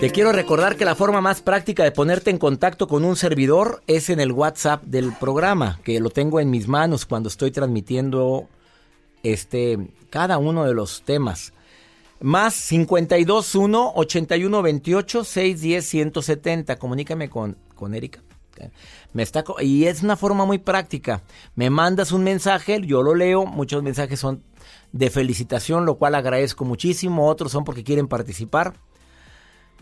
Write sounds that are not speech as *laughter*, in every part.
Te quiero recordar que la forma más práctica de ponerte en contacto con un servidor es en el WhatsApp del programa, que lo tengo en mis manos cuando estoy transmitiendo este cada uno de los temas. Más 521 8128 610 170. Comunícame con, con Erika. Me está, y es una forma muy práctica. Me mandas un mensaje, yo lo leo. Muchos mensajes son de felicitación, lo cual agradezco muchísimo. Otros son porque quieren participar.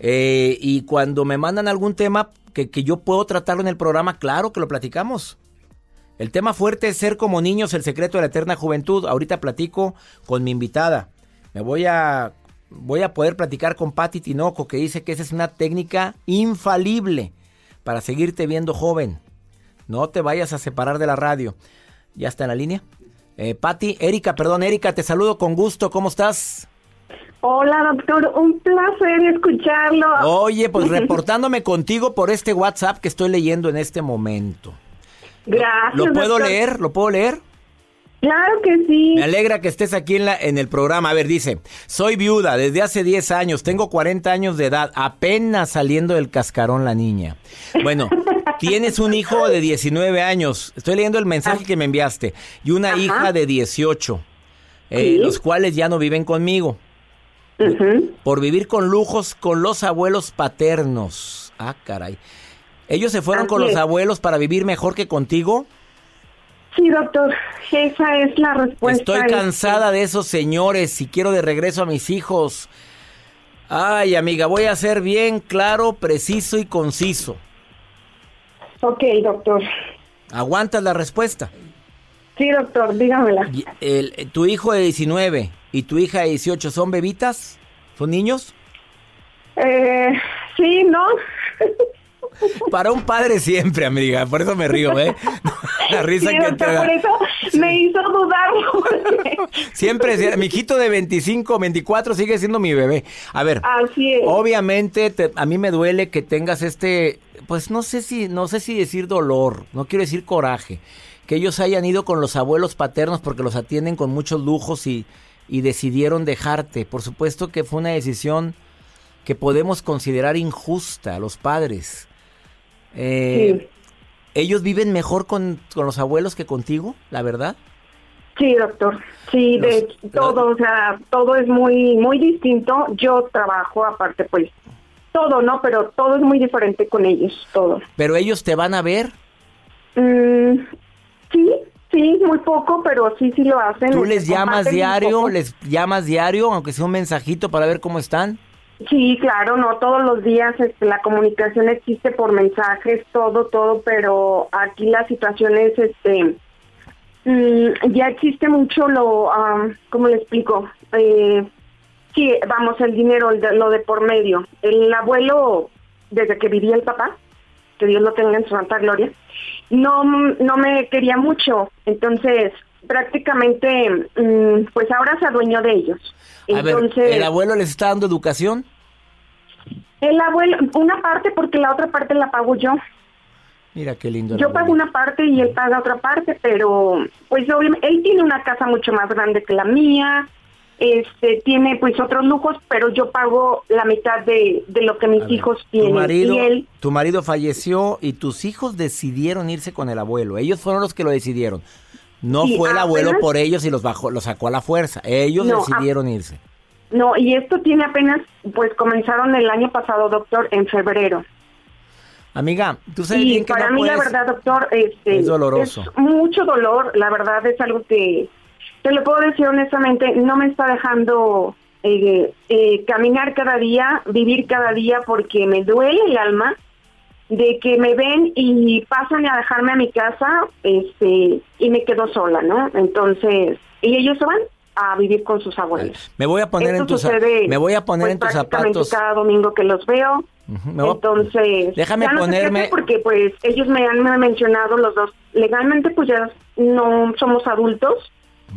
Eh, y cuando me mandan algún tema que, que, yo puedo tratarlo en el programa, claro que lo platicamos. El tema fuerte es ser como niños, el secreto de la eterna juventud. Ahorita platico con mi invitada. Me voy a, voy a poder platicar con Patti Tinoco, que dice que esa es una técnica infalible para seguirte viendo joven. No te vayas a separar de la radio. ¿Ya está en la línea? Eh, Patti, Erika, perdón, Erika, te saludo con gusto. ¿Cómo estás? Hola, doctor, un placer escucharlo. Oye, pues *laughs* reportándome contigo por este WhatsApp que estoy leyendo en este momento. Gracias. ¿Lo puedo doctor. leer? ¿Lo puedo leer? Claro que sí. Me alegra que estés aquí en, la, en el programa. A ver, dice, soy viuda desde hace 10 años, tengo 40 años de edad, apenas saliendo del cascarón la niña. Bueno, *laughs* tienes un hijo de 19 años, estoy leyendo el mensaje que me enviaste, y una Ajá. hija de 18, eh, Sí. los cuales ya no viven conmigo. Por vivir con lujos con los abuelos paternos. Ah, caray. ¿Ellos se fueron Así con los abuelos para vivir mejor que contigo? Sí, doctor, esa es la respuesta. Estoy este. cansada de esos señores y quiero de regreso a mis hijos. Ay, amiga, voy a ser bien claro, preciso y conciso. Ok, doctor. ¿Aguantas la respuesta? Sí, doctor, dígamela. El- ¿Tu hijo de 19 y tu hija de 18 son bebitas? ¿Son niños? Eh, sí, ¿no? *laughs* Para un padre siempre, amiga. Por eso me río, ¿eh? *laughs* La risa sí, que te da. por eso me hizo dudar. porque- *laughs* Siempre, sie- mi hijito de 25, 24 sigue siendo mi bebé. A ver, Así es. obviamente te- a mí me duele que tengas este, pues no sé si, no sé si decir dolor, no quiero decir coraje, que ellos hayan ido con los abuelos paternos porque los atienden con muchos lujos y, y decidieron dejarte. Por supuesto que fue una decisión que podemos considerar injusta a los padres. Eh, Sí. ¿Ellos viven mejor con, con los abuelos que contigo, la verdad? Sí, doctor. Sí, Los- de todo, o sea, todo es muy muy distinto. Yo trabajo aparte, pues, todo, ¿no? Pero todo es muy diferente con ellos, todo. Pero ellos te van a ver. Mm, sí, sí, muy poco, pero sí, sí lo hacen. ¿Tú les llamas diario? ¿Les llamas diario, aunque sea un mensajito para ver cómo están? Sí, claro, no todos los días este, la comunicación existe por mensajes, todo, todo, pero aquí la situación es, este, mm, ya existe mucho lo, am, ¿cómo le explico? Eh, sí, vamos, el dinero, el de- lo de por medio. El abuelo, desde que vivía el papá, que Dios lo tenga en su santa gloria, no, no me quería mucho, entonces prácticamente, mm, pues ahora se adueñó de ellos. A ver, Entonces, ¿el abuelo les está dando educación? el abuelo, una parte porque la otra parte la pago yo. Mira qué lindo. Yo pago una parte y él paga otra parte, pero pues obviamente él tiene una casa mucho más grande que la mía, este tiene pues otros lujos, pero yo pago la mitad de, de lo que mis ver, hijos tu tienen. marido, y él, tu marido falleció y tus hijos decidieron irse con el abuelo. Ellos fueron los que lo decidieron. No Sí, fue el abuelo apenas- por ellos y los bajó, los sacó a la fuerza. Ellos No, decidieron irse. no, y esto tiene apenas, pues comenzaron el año pasado, doctor, en febrero. Amiga, tú sabes bien que para no mí, la verdad, doctor, este, Es doloroso. es mucho dolor. La verdad es algo que, te lo puedo decir honestamente, no me está dejando eh, eh, caminar cada día, vivir cada día, porque me duele el alma de que me ven y pasan a dejarme a mi casa este y me quedo sola, ¿no? Entonces, y ellos se van a vivir con sus abuelos. Me voy a poner en tus me voy a poner pues, en tus zapatos cada domingo que los veo. Entonces, déjame ponerme porque pues ellos me han mencionado los dos legalmente pues ya no somos adultos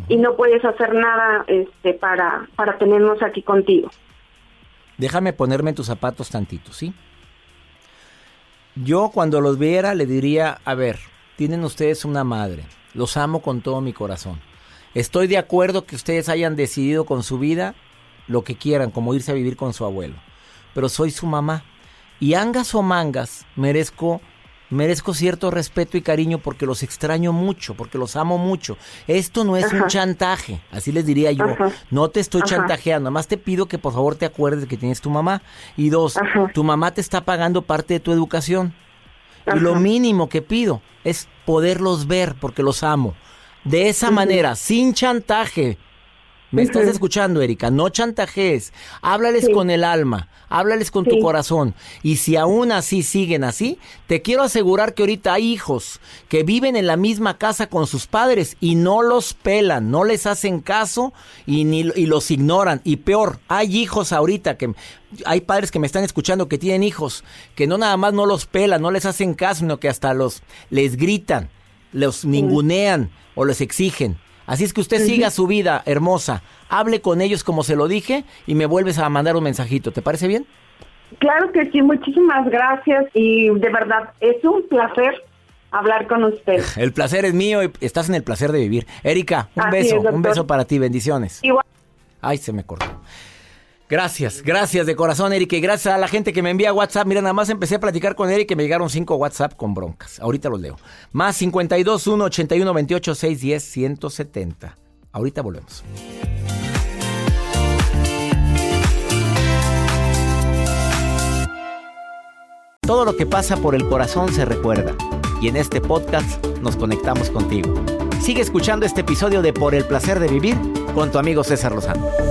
y no puedes hacer nada este para para tenernos aquí contigo. Déjame ponerme tus zapatos tantito, ¿sí? Yo cuando los viera le diría, a ver, tienen ustedes una madre, los amo con todo mi corazón. Estoy de acuerdo que ustedes hayan decidido con su vida lo que quieran, como irse a vivir con su abuelo. Pero soy su mamá. Y angas o mangas, merezco merezco cierto respeto y cariño porque los extraño mucho, porque los amo mucho. Esto no es un chantaje, así les diría yo. No te estoy chantajeando, nada más te pido que por favor te acuerdes de que tienes tu mamá. Y dos, tu mamá te está pagando parte de tu educación. Y lo mínimo que pido es poderlos ver porque los amo. De esa manera, sin chantaje. ¿Me estás escuchando, Erika? No chantajees. Háblales con el alma. Háblales con tu corazón. Y si aún así siguen así, te quiero asegurar que ahorita hay hijos que viven en la misma casa con sus padres y no los pelan, no les hacen caso y, ni, y los ignoran. Y peor, hay hijos ahorita que hay padres que me están escuchando que tienen hijos que no nada más no los pelan, no les hacen caso, sino que hasta los les gritan, los ningunean o les exigen. Así es que usted siga su vida hermosa, hable con ellos como se lo dije y me vuelves a mandar un mensajito. ¿Te parece bien? Claro que sí, muchísimas gracias y de verdad es un placer hablar con usted. *laughs* El placer es mío y estás en el placer de vivir. Erika, un beso, un beso para ti, bendiciones. Igual. Ay, se me cortó. Gracias, gracias de corazón, Eric. Y gracias a la gente que me envía WhatsApp. Mira, nada más empecé a platicar con Eric y me llegaron cinco WhatsApp con broncas. Ahorita los leo. Más 52 1 81 28 610 170. Ahorita volvemos. Todo lo que pasa por el corazón se recuerda. Y en este podcast nos conectamos contigo. Sigue escuchando este episodio de Por el placer de vivir con tu amigo César Lozano.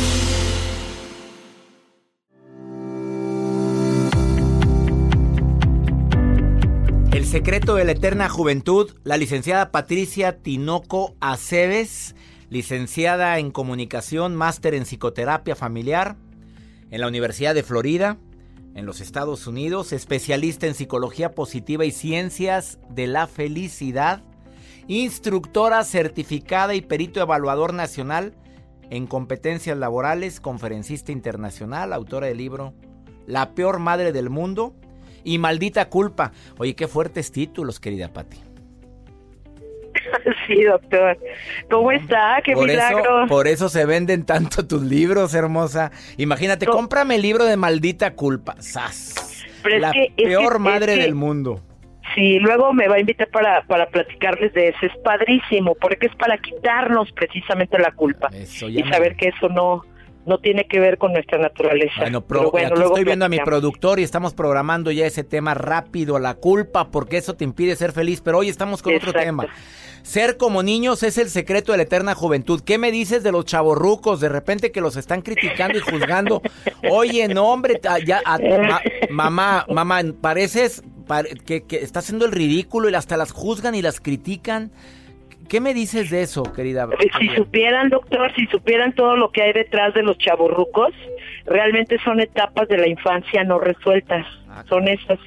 Secreto de la eterna juventud, la licenciada Patricia Tinoco Aceves, licenciada en comunicación, máster en psicoterapia familiar en la Universidad de Florida, en los Estados Unidos, especialista en psicología positiva y ciencias de la felicidad, instructora certificada y perito evaluador nacional en competencias laborales, conferencista internacional, autora del libro La peor madre del mundo y maldita culpa. Oye, qué fuertes títulos, querida Patti. *laughs* Sí, doctor. ¿Cómo está? ¡Qué milagro! por eso se venden tanto tus libros, hermosa. Imagínate, cómprame el libro de Maldita Culpa. ¡Sas! la peor madre del mundo. Sí, luego me va a invitar para, para platicarles de eso. Es padrísimo, porque es para quitarnos precisamente la culpa. y saber que eso no, no tiene que ver con nuestra naturaleza. Bueno, pero bueno, aquí estoy viendo a mi productor y estamos programando ya ese tema rápido, la culpa, porque eso te impide ser feliz, pero hoy estamos con otro tema. Ser como niños es el secreto de la eterna juventud. ¿Qué me dices de los chavorrucos? De repente que los están criticando y juzgando. *laughs* Oye, no, hombre, ya, mamá, mamá, pareces que, que está haciendo el ridículo y hasta las juzgan y las critican. ¿Qué me dices de eso, querida? Eh, si supieran, doctor, si supieran todo lo que hay detrás de los chavorrucos, realmente son etapas de la infancia no resueltas. Ah, son esas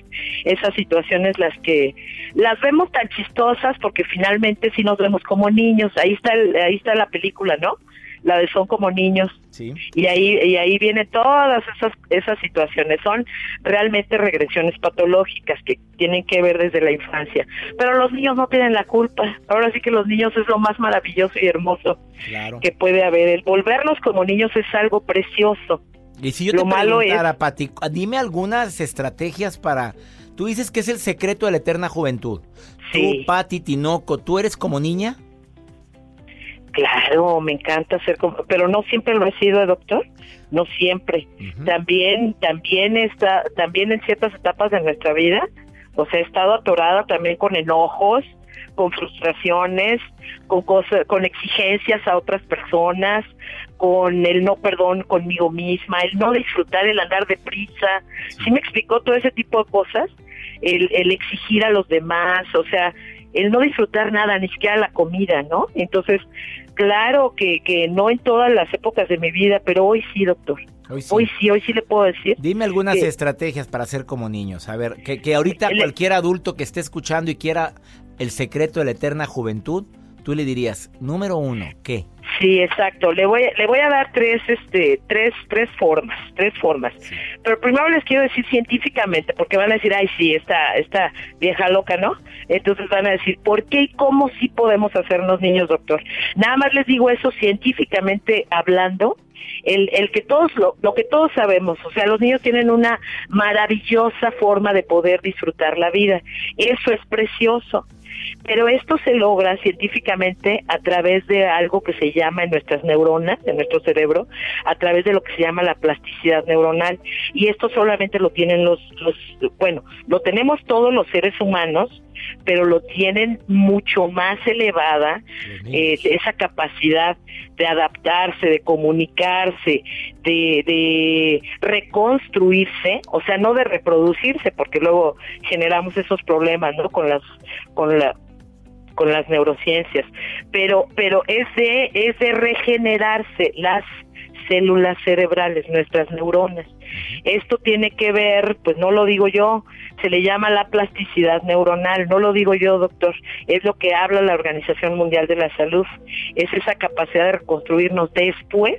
esas situaciones las que las vemos tan chistosas porque finalmente sí nos vemos como niños. Ahí está ahí está la película, ¿no? La de Son como niños. Y ahí y ahí vienen todas esas esas situaciones. Son realmente regresiones patológicas que tienen que ver desde la infancia. Pero los niños no tienen la culpa. Ahora sí que los niños es lo más maravilloso y hermoso que puede haber. El volvernos como niños es algo precioso. Y si yo te preguntara, Pati, dime algunas estrategias para... Tú dices que es el secreto de la eterna juventud. Tú, Pati Tinoco, ¿tú eres como niña? Claro, me encanta ser como, pero no siempre lo he sido, doctor, no siempre. También, también está, también en ciertas etapas de nuestra vida, o sea, he estado atorada también con enojos, con frustraciones, con cosas, con exigencias a otras personas, con el no perdón conmigo misma, el no disfrutar, el andar deprisa. ¿Sí me explicó todo ese tipo de cosas? El, el exigir a los demás, o sea, el no disfrutar nada, ni siquiera la comida, ¿no? Entonces, claro que, que no en todas las épocas de mi vida, pero hoy sí, doctor. Hoy sí, hoy sí, le puedo decir. Dime algunas estrategias para ser como niños. A ver, que, que ahorita cualquier adulto que esté escuchando y quiera el secreto de la eterna juventud, tú le dirías, número uno, ¿qué? Sí, exacto. Le voy, le voy a dar tres, este, tres, tres formas, tres formas. Pero primero les quiero decir científicamente, porque van a decir, ay, sí, esta, esta vieja loca, ¿no? Entonces van a decir, ¿por qué y cómo sí podemos hacernos niños, doctor? Nada más les digo eso científicamente hablando, el, el que todos lo, lo que todos sabemos, o sea, los niños tienen una maravillosa forma de poder disfrutar la vida. Eso es precioso. Pero esto se logra científicamente a través de algo que se llama en nuestras neuronas, en nuestro cerebro, a través de lo que se llama la plasticidad neuronal. Y esto solamente lo tienen los, los bueno, lo tenemos todos los seres humanos, pero lo tienen mucho más elevada, eh, esa capacidad de adaptarse, de comunicarse, de, de reconstruirse, o sea, no de reproducirse, porque luego generamos esos problemas, ¿no? Con las, con la, con las neurociencias, pero, pero es de, es de regenerarse. Las células cerebrales, nuestras neuronas. Esto tiene que ver, pues no lo digo yo, se le llama la plasticidad neuronal, no lo digo yo, doctor, es lo que habla la Organización Mundial de la Salud, es esa capacidad de reconstruirnos después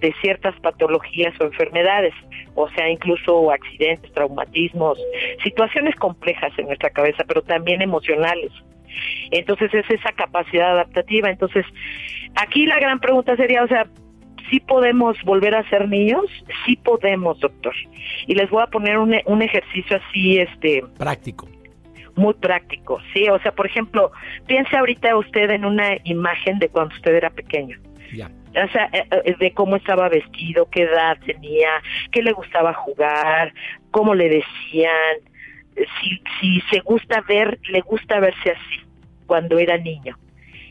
de ciertas patologías o enfermedades, o sea, incluso accidentes, traumatismos, situaciones complejas en nuestra cabeza, pero también emocionales. Entonces es esa capacidad adaptativa. Entonces, aquí la gran pregunta sería, o sea, ¿sí podemos volver a ser niños? Sí podemos, doctor. Y les voy a poner un, un ejercicio así, este... Práctico. Muy práctico, sí. O sea, por ejemplo, piense ahorita usted en una imagen de cuando usted era pequeño. Ya. O sea, eh, eh, de cómo estaba vestido, qué edad tenía, qué le gustaba jugar, cómo le decían, si, si se gusta ver, le gusta verse así cuando era niño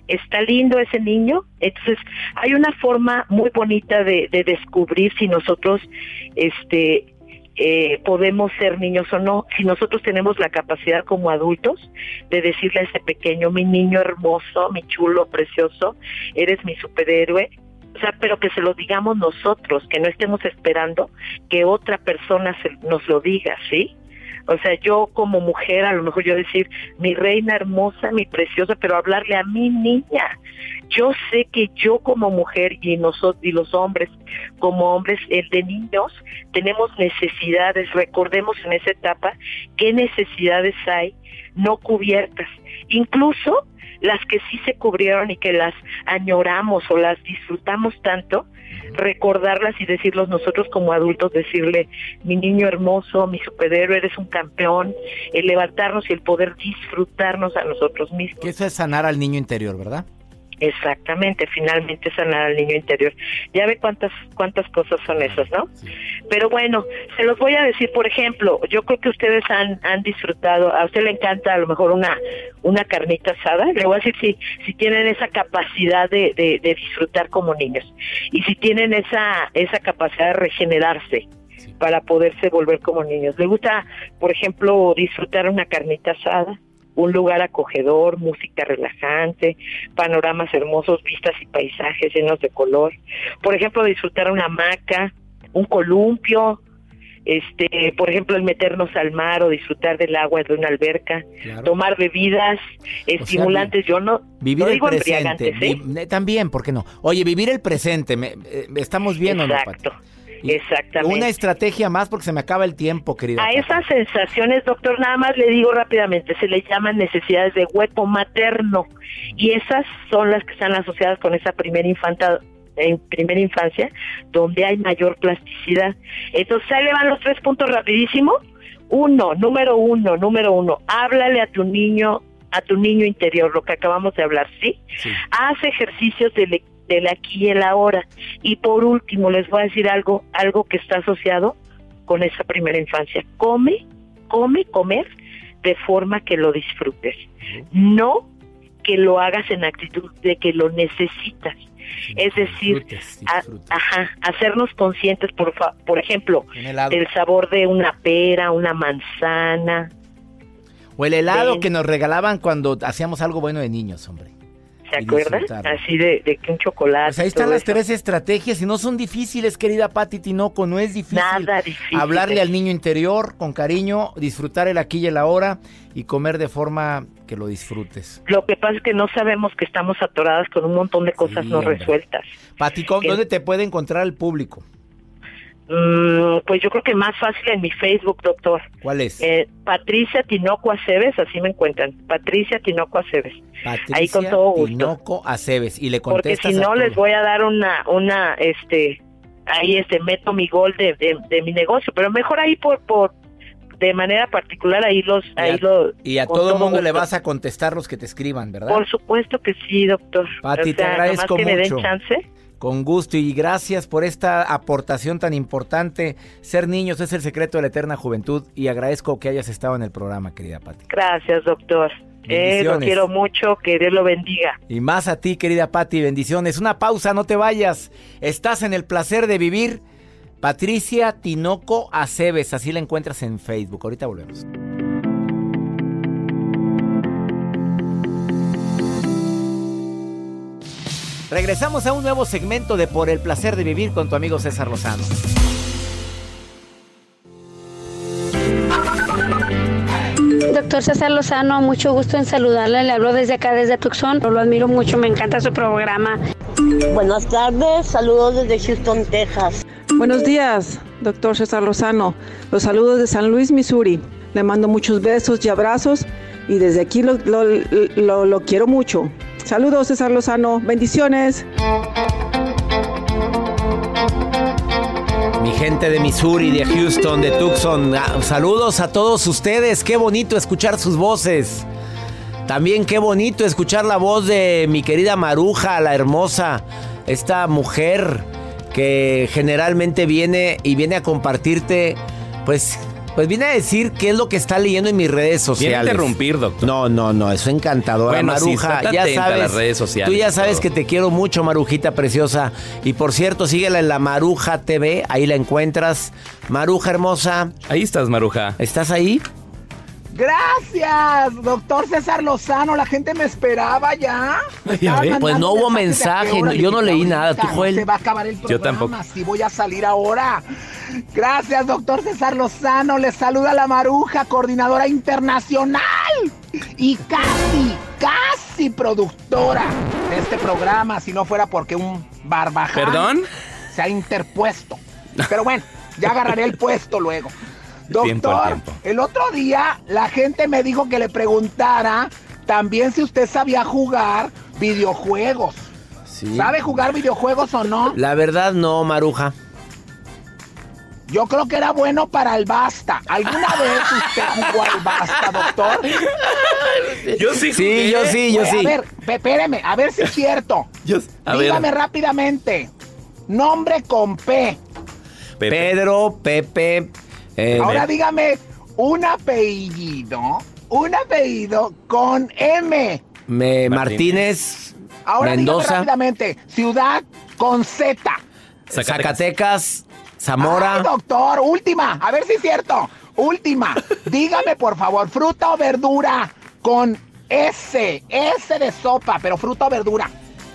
está lindo ese niño. Entonces, hay una forma muy bonita de, de descubrir si nosotros este, eh, podemos ser niños o no, si nosotros tenemos la capacidad como adultos de decirle a ese pequeño, mi niño hermoso, mi chulo, precioso, eres mi superhéroe, o sea, pero que se lo digamos nosotros, que no estemos esperando que otra persona se, nos lo diga, ¿sí? O sea, yo como mujer, a lo mejor yo decir, mi reina hermosa, mi preciosa, pero hablarle a mi niña. Yo sé que yo como mujer y nosotros y los hombres como hombres, el de niños, tenemos necesidades. Recordemos en esa etapa qué necesidades hay no cubiertas. Incluso las que sí se cubrieron y que las añoramos o las disfrutamos tanto, recordarlas y decirlos nosotros como adultos, decirle, mi niño hermoso, mi superhéroe, eres un campeón, el levantarnos y el poder disfrutarnos a nosotros mismos. Que eso es sanar al niño interior, ¿verdad? Exactamente, finalmente sanar al niño interior. Ya ve cuántas cuántas cosas son esas, ¿no? Pero bueno, se los voy a decir, por ejemplo, yo creo que ustedes han, han disfrutado, a usted le encanta a lo mejor una una carnita asada, le voy a decir si si tienen esa capacidad de, de, de disfrutar como niños y si tienen esa esa capacidad de regenerarse para poderse volver como niños. ¿Le gusta, por ejemplo, disfrutar una carnita asada? Un lugar acogedor, música relajante, panoramas hermosos, vistas y paisajes llenos de color. Por ejemplo, disfrutar una hamaca, un columpio, este, por ejemplo, el meternos al mar o disfrutar del agua de una alberca, tomar bebidas estimulantes, yo no, vivir no el presente, ¿eh? también, ¿por qué no? Oye, vivir el presente, me, eh, estamos viendo, Exacto. Exactamente. Una estrategia más porque se me acaba el tiempo, querida. A esas sensaciones, doctor, nada más le digo rápidamente, se le llaman necesidades de hueco materno y esas son las que están asociadas con esa primera infanta en primera infancia, donde hay mayor plasticidad. Entonces, ahí le van los tres puntos rapidísimo. Uno, número uno, número uno, háblale a tu niño a tu niño interior, lo que acabamos de hablar, ¿sí? Haz ejercicios del, del aquí y el ahora. Y por último, les voy a decir algo, algo que está asociado con esa primera infancia. Come, come, comer de forma que lo disfrutes. No que lo hagas en actitud de que lo necesitas. Es decir, ajá, hacernos conscientes, por, por ejemplo, del sabor de una pera, una manzana. O el helado que nos regalaban cuando hacíamos algo bueno de niños, hombre. ¿Se acuerdan? Así de, que un chocolate. Pues ahí están las tres estrategias y no son difíciles, querida Pati Tinoco, no es difícil. Nada difícil. Hablarle al niño interior con cariño, disfrutar el aquí y el ahora y comer de forma que lo disfrutes. Lo que pasa es que no sabemos que estamos atoradas con un montón de cosas no resueltas. Pati, ¿dónde te puede encontrar el público? Mm, pues yo creo que más fácil en mi Facebook, doctor. ¿Cuál es? Eh, Patricia Tinoco Aceves, así me encuentran. Patricia Tinoco Aceves. Patricia Ahí con todo gusto. Tinoco Aceves. Y le contestas Porque si no, les voy a dar una, una, este, ahí este, meto mi gol de, de, mi negocio. Pero mejor ahí por, por, de manera particular ahí los y ahí los y a todo el mundo le vas a contestar los que te escriban verdad por supuesto que sí doctor Pati te agradezco que mucho me den chance con gusto y gracias por esta aportación tan importante. Ser niños es el secreto de la eterna juventud y agradezco que hayas estado en el programa, querida Pati. Gracias, doctor. Eh, lo quiero mucho, que Dios lo bendiga. Y más a ti, querida Pati, bendiciones. Una pausa, no te vayas. Estás en el placer de vivir. Patricia Tinoco Aceves, así la encuentras en Facebook. Ahorita volvemos. Regresamos a un nuevo segmento de Por el placer de vivir con tu amigo César Lozano. Doctor César Lozano, mucho gusto en saludarle. Le hablo desde acá, desde Tucson. Lo admiro mucho, me encanta su programa. Buenas tardes, saludos desde Houston, Texas. Buenos días, doctor César Lozano. Los saludos de San Luis, Missouri. Le mando muchos besos y abrazos y desde aquí lo, lo, lo quiero mucho. Saludos, César Lozano. Bendiciones. Mi gente de Missouri, de Houston, de Tucson, ah, saludos a todos ustedes. Qué bonito escuchar sus voces. También qué bonito escuchar la voz de mi querida Maruja, la hermosa, esta mujer que generalmente viene y viene a compartirte, pues pues vine a decir qué es lo que está leyendo en mis redes sociales. Viene interrumpir, doctor. No, no, no, eso encantadora. Bueno, Maruja, ya sabes. A las redes sociales tú ya sabes que te quiero mucho, Marujita preciosa. Y por cierto, síguela en la Maruja TV, ahí la encuentras. Maruja hermosa. Ahí estás, Maruja. ¿Estás ahí? Gracias, doctor César Lozano. La gente me esperaba ya. pues no hubo mensaje, yo no leí nada. ¿Tú, Joel? Se va a acabar el programa. Yo tampoco. Si voy a salir ahora. Gracias, doctor César Lozano. Le saluda la Maruja, coordinadora internacional y casi, casi productora de este programa, si no fuera porque un barbaján ¿Perdón? se ha interpuesto. Pero bueno, ya agarraré el puesto luego. *laughs* Doctor, el otro día la gente me dijo que le preguntara también si usted sabía jugar videojuegos. ¿Sabe jugar videojuegos o no? La verdad no, Maruja. Yo creo que era bueno para el basta. ¿Alguna *laughs* vez usted jugó al basta, doctor? *laughs* Yo sí. Sí, yo sí, yo sí. A ver, espéreme, a ver si es cierto. Dígame rápidamente. Nombre con P. Pedro, Pepe, eh, Ahora dígame un apellido, un apellido con M. Me, Martínez, Ahora Mendoza. rápidamente, ciudad con Z. Zacatecas, Zamora. Ay, doctor, última, a ver si es cierto. Última, *laughs* dígame por favor, fruta o verdura con S, S de sopa, pero fruta o verdura.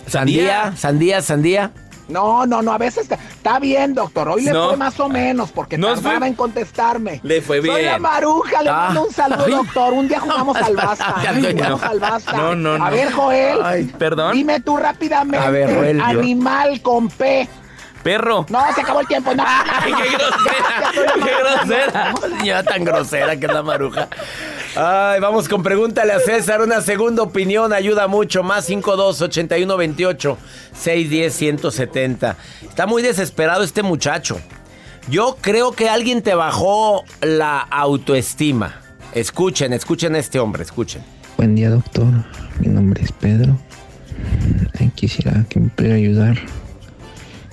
Sandía, sandía, sandía. No, no, no, a veces está, bien, doctor. Hoy le fue más o menos porque no tardaba en contestarme. Le fue bien. Soy la Maruja, le mando un saludo, ah. doctor. Un día jugamos al basta. jugamos al basta. No, no, no. A ver, Joel. Perdón. Dime tú rápidamente. A ver, Joel. Animal con P. Perro. No, se acabó el tiempo. No. Ay, qué grosera. qué grosera. Ya tan grosera que es la maruja. Ay, vamos con pregúntale a César. Una segunda opinión ayuda mucho. Más 52 81 28 610 170. Está muy desesperado este muchacho. Yo creo que alguien te bajó la autoestima. Escuchen, escuchen a este hombre, escuchen. Buen día, doctor. Mi nombre es Pedro. Quisiera que me pudiera ayudar.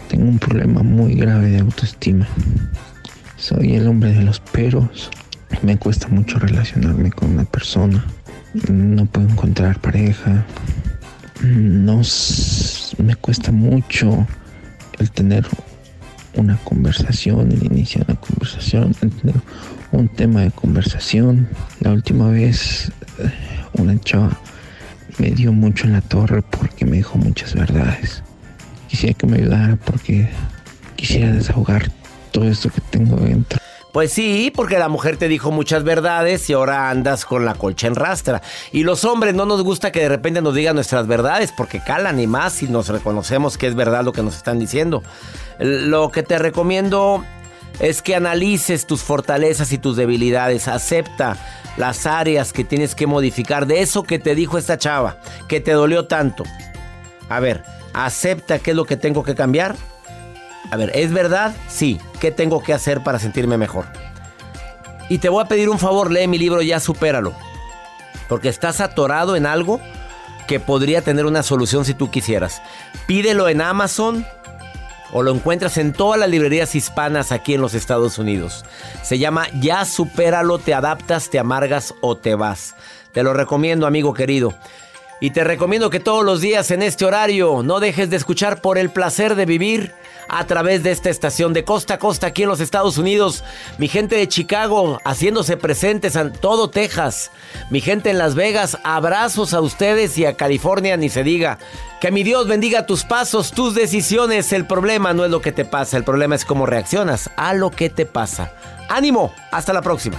Tengo un problema muy grave de autoestima. Soy el hombre de los peros. Me cuesta mucho relacionarme con una persona. No puedo encontrar pareja. No me cuesta mucho el tener una conversación, el iniciar una conversación, el tener un tema de conversación. La última vez eh, una chava me dio mucho en la torre porque me dijo muchas verdades. Quisiera que me ayudara porque quisiera desahogar todo esto que tengo dentro. Pues sí, porque la mujer te dijo muchas verdades y ahora andas con la colcha en rastra. Y los hombres no nos gusta que de repente nos digan nuestras verdades porque calan y más si nos reconocemos que es verdad lo que nos están diciendo. Lo que te recomiendo es que analices tus fortalezas y tus debilidades. Acepta las áreas que tienes que modificar de eso que te dijo esta chava, que te dolió tanto. A ver, acepta qué es lo que tengo que cambiar a ver, ¿es verdad? Sí. ¿Qué tengo que hacer para sentirme mejor? Y te voy a pedir un favor, lee mi libro Ya Supéralo. Porque estás atorado en algo que podría tener una solución si tú quisieras. Pídelo en Amazon o lo encuentras en todas las librerías hispanas aquí en los Estados Unidos. Se llama Ya Supéralo, te adaptas, te amargas o te vas. Te lo recomiendo, amigo querido. Y te recomiendo que todos los días en este horario no dejes de escuchar por el placer de vivir a través de esta estación de costa a costa aquí en los Estados Unidos. Mi gente de Chicago haciéndose presentes en todo Texas. Mi gente en Las Vegas, abrazos a ustedes y a California, ni se diga. Que mi Dios bendiga tus pasos, tus decisiones. El problema no es lo que te pasa, el problema es cómo reaccionas a lo que te pasa. Ánimo, hasta la próxima.